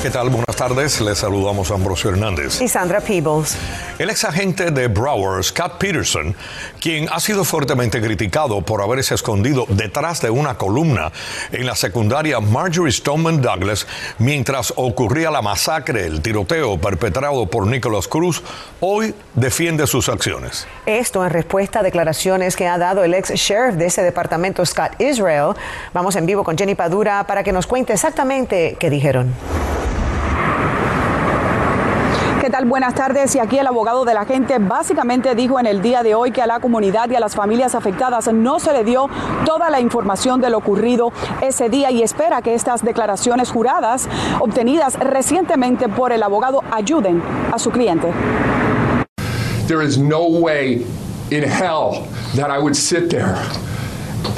¿Qué tal? Buenas tardes. Les saludamos a Ambrosio Hernández. Y Sandra Peebles. El ex agente de Broward, Scott Peterson, quien ha sido fuertemente criticado por haberse escondido detrás de una columna en la secundaria Marjorie Stoneman Douglas mientras ocurría la masacre, el tiroteo perpetrado por Nicholas Cruz, hoy defiende sus acciones. Esto en respuesta a declaraciones que ha dado el ex sheriff de ese departamento, Scott Israel. Vamos en vivo con Jenny Padura para que nos cuente exactamente qué dijeron. Buenas tardes. Y aquí el abogado de la gente básicamente dijo en el día de hoy que a la comunidad y a las familias afectadas no se le dio toda la información de lo ocurrido ese día y espera que estas declaraciones juradas obtenidas recientemente por el abogado ayuden a su cliente. There is no way in hell that I would sit there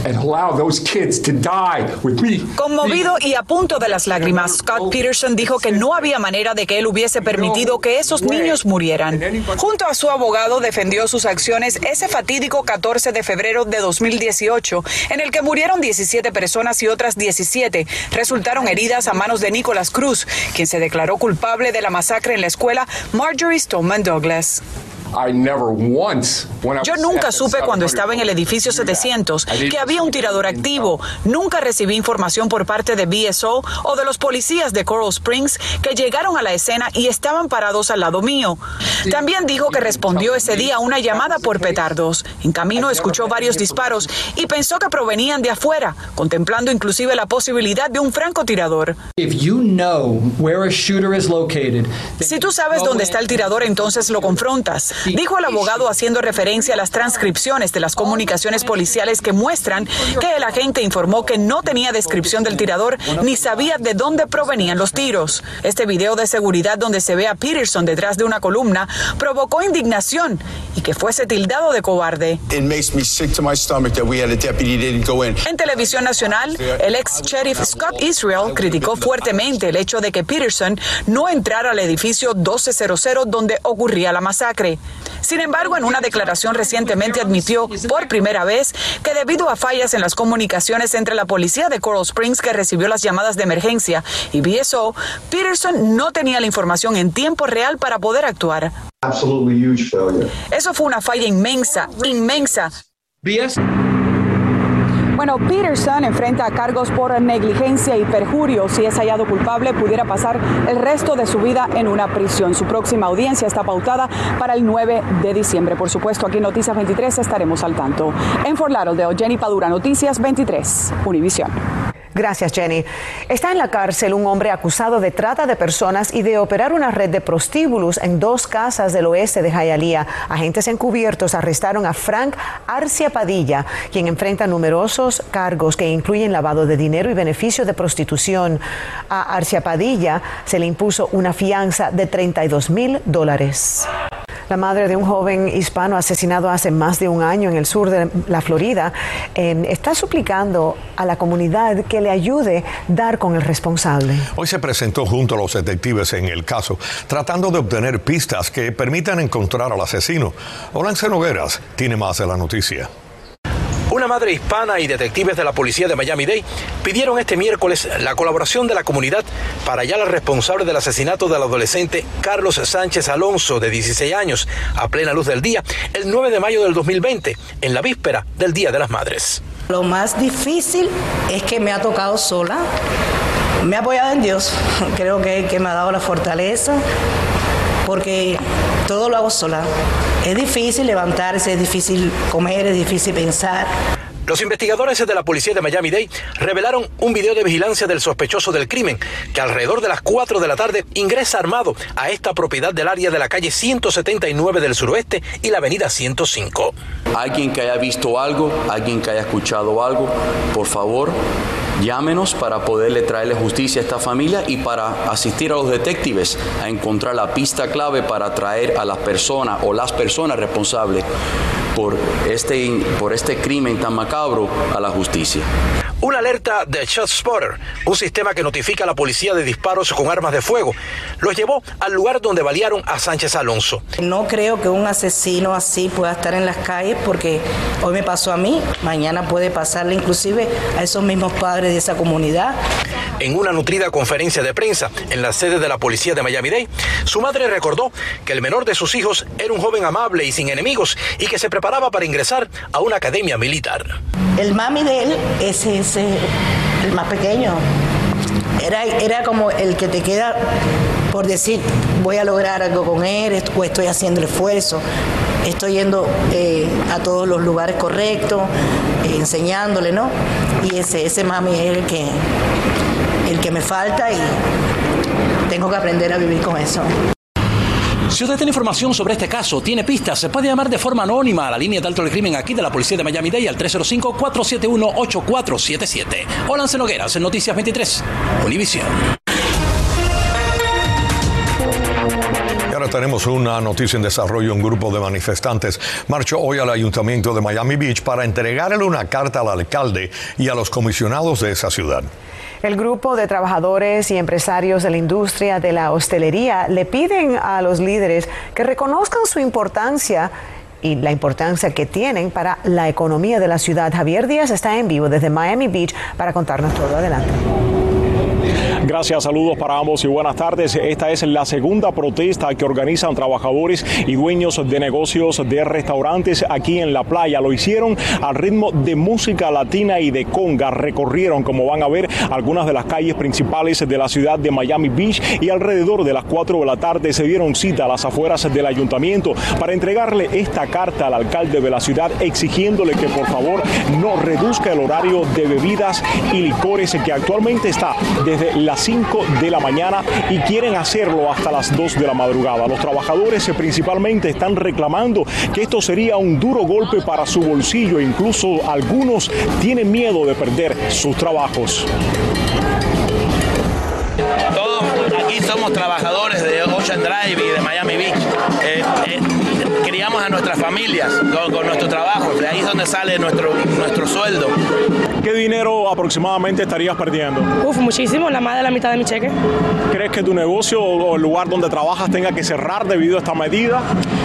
and allow those kids to die with me. Conmovido y a punto de las lágrimas, Scott Peterson dijo que no había manera de que él hubiese permitido que esos niños murieran. Junto a su abogado defendió sus acciones ese fatídico 14 de febrero de 2018, en el que murieron 17 personas y otras 17 resultaron heridas a manos de Nicholas Cruz, quien se declaró culpable de la masacre en la escuela Marjorie Stoneman Douglas. Yo nunca supe cuando estaba en el edificio 700 que había un tirador activo. Nunca recibí información por parte de BSO o de los policías de Coral Springs que llegaron a la escena y estaban parados al lado mío. También dijo que respondió ese día a una llamada por petardos. En camino escuchó varios disparos y pensó que provenían de afuera, contemplando inclusive la posibilidad de un francotirador. Si tú sabes dónde está el tirador, entonces lo confrontas. Dijo el abogado haciendo referencia a las transcripciones de las comunicaciones policiales que muestran que el agente informó que no tenía descripción del tirador ni sabía de dónde provenían los tiros. Este video de seguridad donde se ve a Peterson detrás de una columna provocó indignación y que fuese tildado de cobarde. En televisión nacional, el ex sheriff Scott Israel criticó fuertemente el hecho de que Peterson no entrara al edificio 1200 donde ocurría la masacre. Sin embargo, en una declaración recientemente admitió por primera vez que debido a fallas en las comunicaciones entre la policía de Coral Springs que recibió las llamadas de emergencia y BSO, Peterson no tenía la información en tiempo real para poder actuar. Eso fue una falla inmensa, inmensa. Bueno, Peterson enfrenta cargos por negligencia y perjurio. Si es hallado culpable, pudiera pasar el resto de su vida en una prisión. Su próxima audiencia está pautada para el 9 de diciembre. Por supuesto, aquí en Noticias 23 estaremos al tanto. En Fort Lauderdale, Jenny Padura, Noticias 23, Univisión. Gracias, Jenny. Está en la cárcel un hombre acusado de trata de personas y de operar una red de prostíbulos en dos casas del oeste de Hialeah. Agentes encubiertos arrestaron a Frank Arcia Padilla, quien enfrenta numerosos cargos que incluyen lavado de dinero y beneficio de prostitución. A Arcia Padilla se le impuso una fianza de 32 mil dólares. La madre de un joven hispano asesinado hace más de un año en el sur de la Florida eh, está suplicando a la comunidad que le ayude a dar con el responsable. Hoy se presentó junto a los detectives en el caso, tratando de obtener pistas que permitan encontrar al asesino. Olance Nogueras tiene más de la noticia. Una madre hispana y detectives de la policía de Miami-Dade pidieron este miércoles la colaboración de la comunidad para hallar al responsable del asesinato del adolescente Carlos Sánchez Alonso, de 16 años, a plena luz del día, el 9 de mayo del 2020, en la víspera del Día de las Madres. Lo más difícil es que me ha tocado sola. Me ha apoyado en Dios. Creo que, que me ha dado la fortaleza porque todo lo hago sola. Es difícil levantarse, es difícil comer, es difícil pensar. Los investigadores de la policía de Miami-Dade revelaron un video de vigilancia del sospechoso del crimen que alrededor de las 4 de la tarde ingresa armado a esta propiedad del área de la calle 179 del suroeste y la avenida 105. Alguien que haya visto algo, alguien que haya escuchado algo, por favor, Llámenos para poderle traerle justicia a esta familia y para asistir a los detectives a encontrar la pista clave para traer a las personas o las personas responsables por este, por este crimen tan macabro a la justicia. Una alerta de Shot Spotter, un sistema que notifica a la policía de disparos con armas de fuego, los llevó al lugar donde balearon a Sánchez Alonso. No creo que un asesino así pueda estar en las calles porque hoy me pasó a mí, mañana puede pasarle inclusive a esos mismos padres de esa comunidad. En una nutrida conferencia de prensa en la sede de la policía de Miami-Dade, su madre recordó que el menor de sus hijos era un joven amable y sin enemigos y que se preparaba para ingresar a una academia militar. El mami de él es ese, el más pequeño. Era, era como el que te queda por decir, voy a lograr algo con él, o estoy haciendo esfuerzo, estoy yendo eh, a todos los lugares correctos, eh, enseñándole, ¿no? Y ese, ese mami es el que, el que me falta y tengo que aprender a vivir con eso. Si usted tiene información sobre este caso, tiene pistas, se puede llamar de forma anónima a la línea de alto del crimen aquí de la Policía de Miami-Dade al 305-471-8477. Hola, Nogueras, en Noticias 23, Univision. Ahora tenemos una noticia en desarrollo. Un grupo de manifestantes marchó hoy al ayuntamiento de Miami Beach para entregarle una carta al alcalde y a los comisionados de esa ciudad. El grupo de trabajadores y empresarios de la industria de la hostelería le piden a los líderes que reconozcan su importancia y la importancia que tienen para la economía de la ciudad. Javier Díaz está en vivo desde Miami Beach para contarnos todo. Adelante. Gracias, saludos para ambos y buenas tardes. Esta es la segunda protesta que organizan trabajadores y dueños de negocios de restaurantes aquí en la playa. Lo hicieron al ritmo de música latina y de conga. Recorrieron, como van a ver, algunas de las calles principales de la ciudad de Miami Beach y alrededor de las 4 de la tarde se dieron cita a las afueras del ayuntamiento para entregarle esta carta al alcalde de la ciudad exigiéndole que por favor no reduzca el horario de bebidas y licores que actualmente está desde las 5 de la mañana y quieren hacerlo hasta las 2 de la madrugada. Los trabajadores principalmente están reclamando que esto sería un duro golpe para su bolsillo, incluso algunos tienen miedo de perder sus trabajos. Todos aquí somos trabajadores de Ocean Drive y de Miami Beach. Eh, eh, criamos a nuestras familias con, nuestro trabajo. De ahí es donde sale nuestro, nuestro sueldo. ¿Qué dinero aproximadamente estarías perdiendo? Uf, muchísimo, la más de la mitad de mi cheque. ¿Crees que tu negocio o el lugar donde trabajas tenga que cerrar debido a esta medida?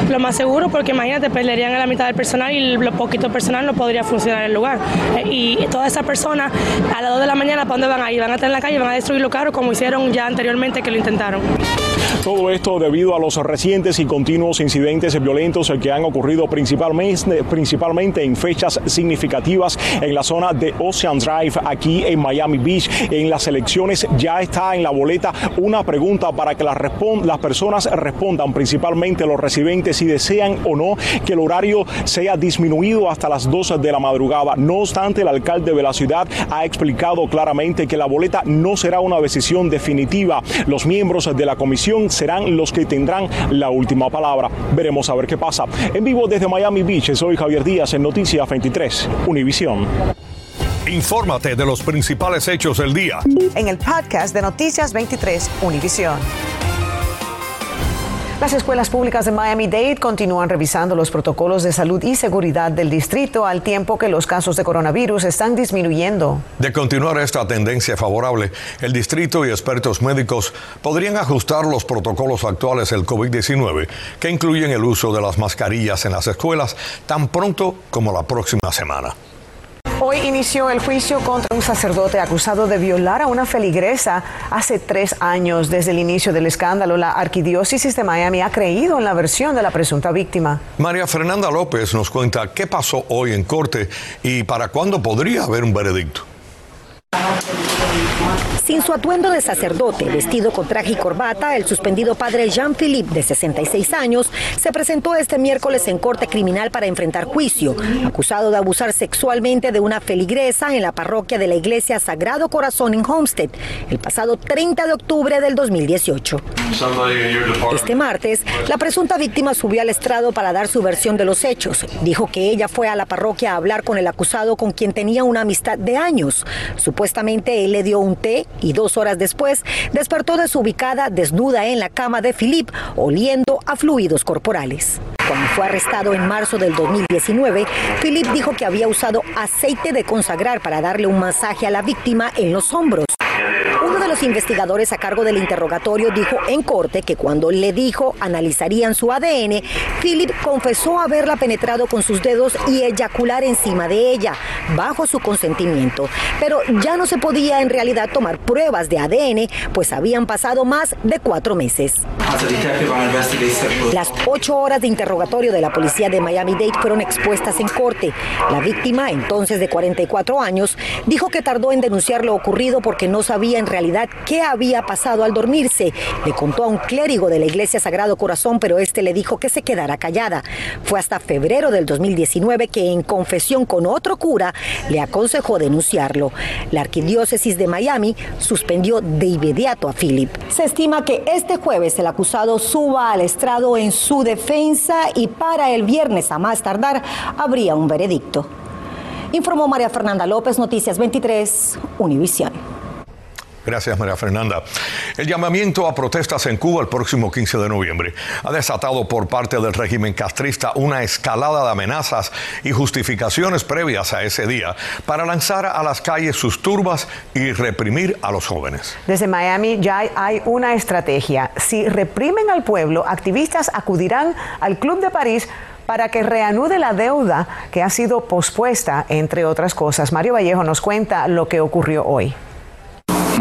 Lo más seguro, porque imagínate, perderían a la mitad del personal y lo poquito personal no podría funcionar en el lugar. Eh, y todas esas personas a las 2 de la mañana, ¿para dónde van a ir? Van a estar en la calle, van a destruir los carros como hicieron ya anteriormente que lo intentaron. Todo esto debido a los recientes y continuos incidentes violentos que han ocurrido principalmente, principalmente en fechas significativas en la zona de Ocean Drive aquí en Miami Beach. En las elecciones ya está en la boleta una pregunta para que las, las personas respondan, principalmente los residentes, si desean o no que el horario sea disminuido hasta las 12 de la madrugada. No obstante, el alcalde de la ciudad ha explicado claramente que la boleta no será una decisión definitiva. Los miembros de la comisión serán los que tendrán la última palabra. Veremos a ver qué pasa. En vivo desde Miami Beach, soy Javier Díaz en Noticias 23, Univisión. Infórmate de los principales hechos del día. En el podcast de Noticias 23, Univisión. Las escuelas públicas de Miami-Dade continúan revisando los protocolos de salud y seguridad del distrito al tiempo que los casos de coronavirus están disminuyendo. De continuar esta tendencia favorable, el distrito y expertos médicos podrían ajustar los protocolos actuales del COVID-19, que incluyen el uso de las mascarillas en las escuelas tan pronto como la próxima semana. Hoy inició el juicio contra un sacerdote acusado de violar a una feligresa hace tres años. Desde el inicio del escándalo, la arquidiócesis de Miami ha creído en la versión de la presunta víctima. María Fernanda López nos cuenta qué pasó hoy en corte y para cuándo podría haber un veredicto. Sin su atuendo de sacerdote, vestido con traje y corbata, el suspendido padre Jean-Philippe, de 66 años, se presentó este miércoles en corte criminal para enfrentar juicio, acusado de abusar sexualmente de una feligresa en la parroquia de la iglesia Sagrado Corazón en Homestead, el pasado 30 de octubre del 2018. Este martes, la presunta víctima subió al estrado para dar su versión de los hechos. Dijo que ella fue a la parroquia a hablar con el acusado con quien tenía una amistad de años. Supuestamente él le dio un té y dos horas después despertó desubicada, desnuda en la cama de Philip, oliendo a fluidos corporales. Fue arrestado en marzo del 2019, Philip dijo que había usado aceite de consagrar para darle un masaje a la víctima en los hombros. Uno de los investigadores a cargo del interrogatorio dijo en corte que cuando le dijo analizarían su ADN, Philip confesó haberla penetrado con sus dedos y eyacular encima de ella, bajo su consentimiento. Pero ya no se podía en realidad tomar pruebas de ADN, pues habían pasado más de cuatro meses. Las ocho horas de interrogatorio de la policía de Miami-Dade fueron expuestas en corte. La víctima, entonces de 44 años, dijo que tardó en denunciar lo ocurrido porque no sabía en realidad qué había pasado al dormirse. Le contó a un clérigo de la Iglesia Sagrado Corazón, pero este le dijo que se quedara callada. Fue hasta febrero del 2019 que en confesión con otro cura le aconsejó denunciarlo. La arquidiócesis de Miami suspendió de inmediato a Philip. Se estima que este jueves el acusado suba al estrado en su defensa y para el viernes a más tardar habría un veredicto. Informó María Fernanda López, Noticias 23, Univisión. Gracias, María Fernanda. El llamamiento a protestas en Cuba el próximo 15 de noviembre ha desatado por parte del régimen castrista una escalada de amenazas y justificaciones previas a ese día para lanzar a las calles sus turbas y reprimir a los jóvenes. Desde Miami ya hay una estrategia. Si reprimen al pueblo, activistas acudirán al Club de París para que reanude la deuda que ha sido pospuesta, entre otras cosas. Mario Vallejo nos cuenta lo que ocurrió hoy.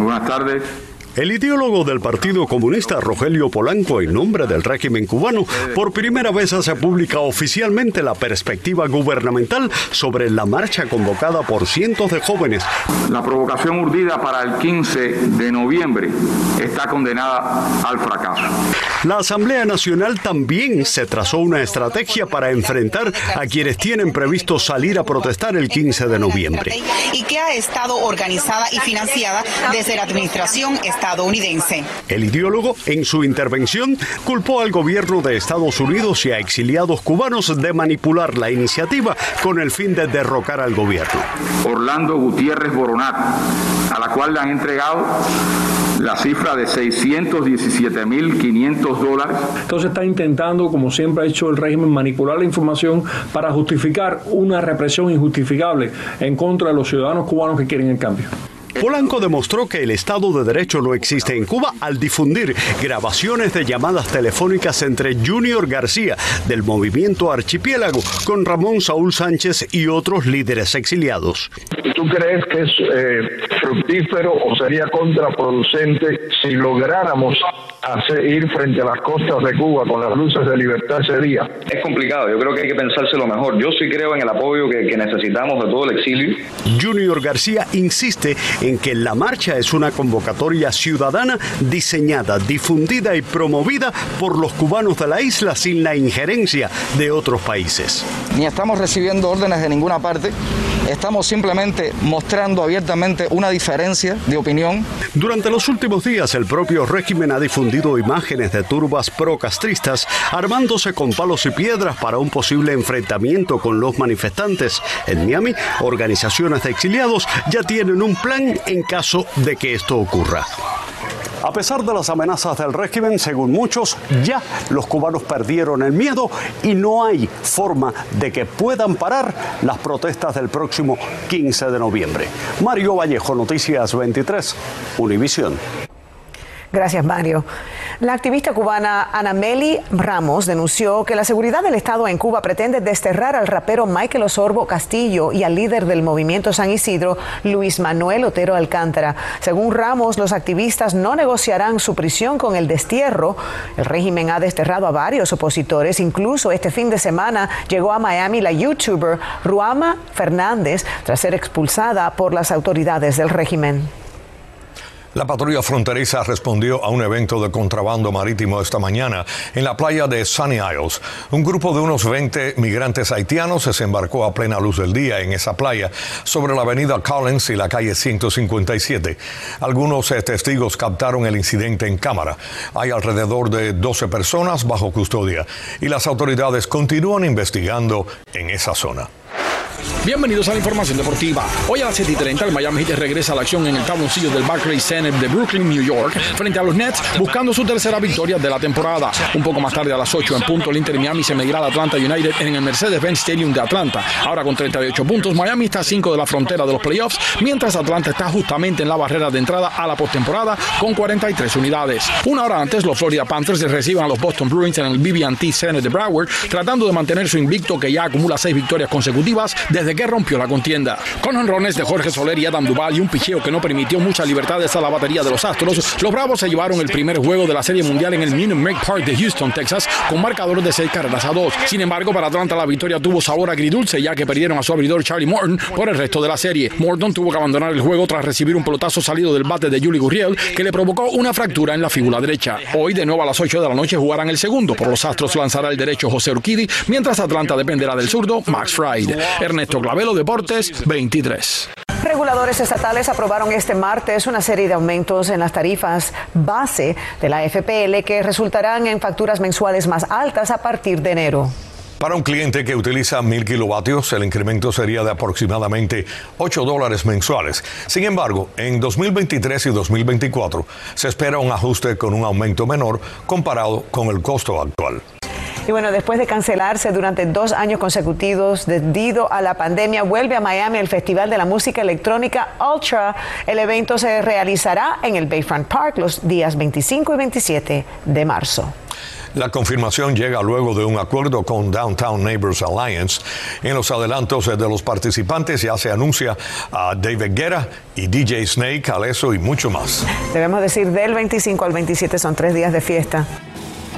Buenas tardes. El ideólogo del Partido Comunista Rogelio Polanco, en nombre del régimen cubano, por primera vez hace pública oficialmente la perspectiva gubernamental sobre la marcha convocada por cientos de jóvenes. La provocación urdida para el 15 de noviembre está condenada al fracaso. La Asamblea Nacional también se trazó una estrategia para enfrentar a quienes tienen previsto salir a protestar el 15 de noviembre. Y que ha estado organizada y financiada desde la administración estadounidense. El ideólogo, en su intervención, culpó al gobierno de Estados Unidos y a exiliados cubanos de manipular la iniciativa con el fin de derrocar al gobierno. Orlando Gutiérrez Boronat, a la cual le han entregado la cifra de 617.500 dólares. Entonces está intentando, como siempre ha hecho el régimen, manipular la información para justificar una represión injustificable en contra de los ciudadanos cubanos que quieren el cambio. Polanco demostró que el Estado de Derecho no existe en Cuba al difundir grabaciones de llamadas telefónicas entre Junior García del movimiento Archipiélago con Ramón Saúl Sánchez y otros líderes exiliados. ¿Tú crees que es eh, fructífero o sería contraproducente si lográramos hacer, ir frente a las costas de Cuba con las luces de libertad ese día? Es complicado, yo creo que hay que pensárselo mejor. Yo sí creo en el apoyo que, que necesitamos de todo el exilio. Junior García insiste en que la marcha es una convocatoria ciudadana diseñada, difundida y promovida por los cubanos de la isla sin la injerencia de otros países. Ni estamos recibiendo órdenes de ninguna parte, estamos simplemente mostrando abiertamente una diferencia de opinión. Durante los últimos días el propio régimen ha difundido imágenes de turbas procastristas armándose con palos y piedras para un posible enfrentamiento con los manifestantes. En Miami, organizaciones de exiliados ya tienen un plan en caso de que esto ocurra. A pesar de las amenazas del régimen, según muchos, ya los cubanos perdieron el miedo y no hay forma de que puedan parar las protestas del próximo 15 de noviembre. Mario Vallejo, Noticias 23, Univisión. Gracias, Mario. La activista cubana Anameli Ramos denunció que la seguridad del Estado en Cuba pretende desterrar al rapero Michael Osorbo Castillo y al líder del movimiento San Isidro, Luis Manuel Otero Alcántara. Según Ramos, los activistas no negociarán su prisión con el destierro. El régimen ha desterrado a varios opositores. Incluso este fin de semana llegó a Miami la youtuber Ruama Fernández tras ser expulsada por las autoridades del régimen. La patrulla fronteriza respondió a un evento de contrabando marítimo esta mañana en la playa de Sunny Isles. Un grupo de unos 20 migrantes haitianos se desembarcó a plena luz del día en esa playa sobre la avenida Collins y la calle 157. Algunos eh, testigos captaron el incidente en cámara. Hay alrededor de 12 personas bajo custodia y las autoridades continúan investigando en esa zona. Bienvenidos a la información deportiva. Hoy a las 7 y 30 el Miami Heat regresa a la acción en el tabloncillo del Barclays Center de Brooklyn, New York, frente a los Nets, buscando su tercera victoria de la temporada. Un poco más tarde a las 8 en punto, el Inter Miami se medirá al Atlanta United en el Mercedes-Benz Stadium de Atlanta. Ahora con 38 puntos, Miami está a 5 de la frontera de los playoffs, mientras Atlanta está justamente en la barrera de entrada a la postemporada con 43 unidades. Una hora antes, los Florida Panthers reciben a los Boston Bruins en el BB&T Center de Broward, tratando de mantener su invicto que ya acumula seis victorias consecutivas desde que rompió la contienda. Con honrones de Jorge Soler y Adam Duval y un picheo que no permitió muchas libertades a la batería de los Astros, los Bravos se llevaron el primer juego de la Serie Mundial en el Minute Maid Park de Houston, Texas, con marcador de seis carreras a dos. Sin embargo, para Atlanta la victoria tuvo sabor agridulce ya que perdieron a su abridor Charlie Morton por el resto de la serie. Morton tuvo que abandonar el juego tras recibir un pelotazo salido del bate de Julie Gurriel que le provocó una fractura en la figura derecha. Hoy, de nuevo a las 8 de la noche, jugarán el segundo. Por los Astros lanzará el derecho José Urquidi, mientras Atlanta dependerá del zurdo Max Fried. Ernesto Clavelo, Deportes 23. Reguladores estatales aprobaron este martes una serie de aumentos en las tarifas base de la FPL que resultarán en facturas mensuales más altas a partir de enero. Para un cliente que utiliza mil kilovatios, el incremento sería de aproximadamente 8 dólares mensuales. Sin embargo, en 2023 y 2024 se espera un ajuste con un aumento menor comparado con el costo actual. Y bueno, después de cancelarse durante dos años consecutivos debido a la pandemia, vuelve a Miami el Festival de la Música Electrónica Ultra. El evento se realizará en el Bayfront Park los días 25 y 27 de marzo. La confirmación llega luego de un acuerdo con Downtown Neighbors Alliance. En los adelantos de los participantes ya se anuncia a David Guerra y DJ Snake, Aleso y mucho más. Debemos decir del 25 al 27 son tres días de fiesta.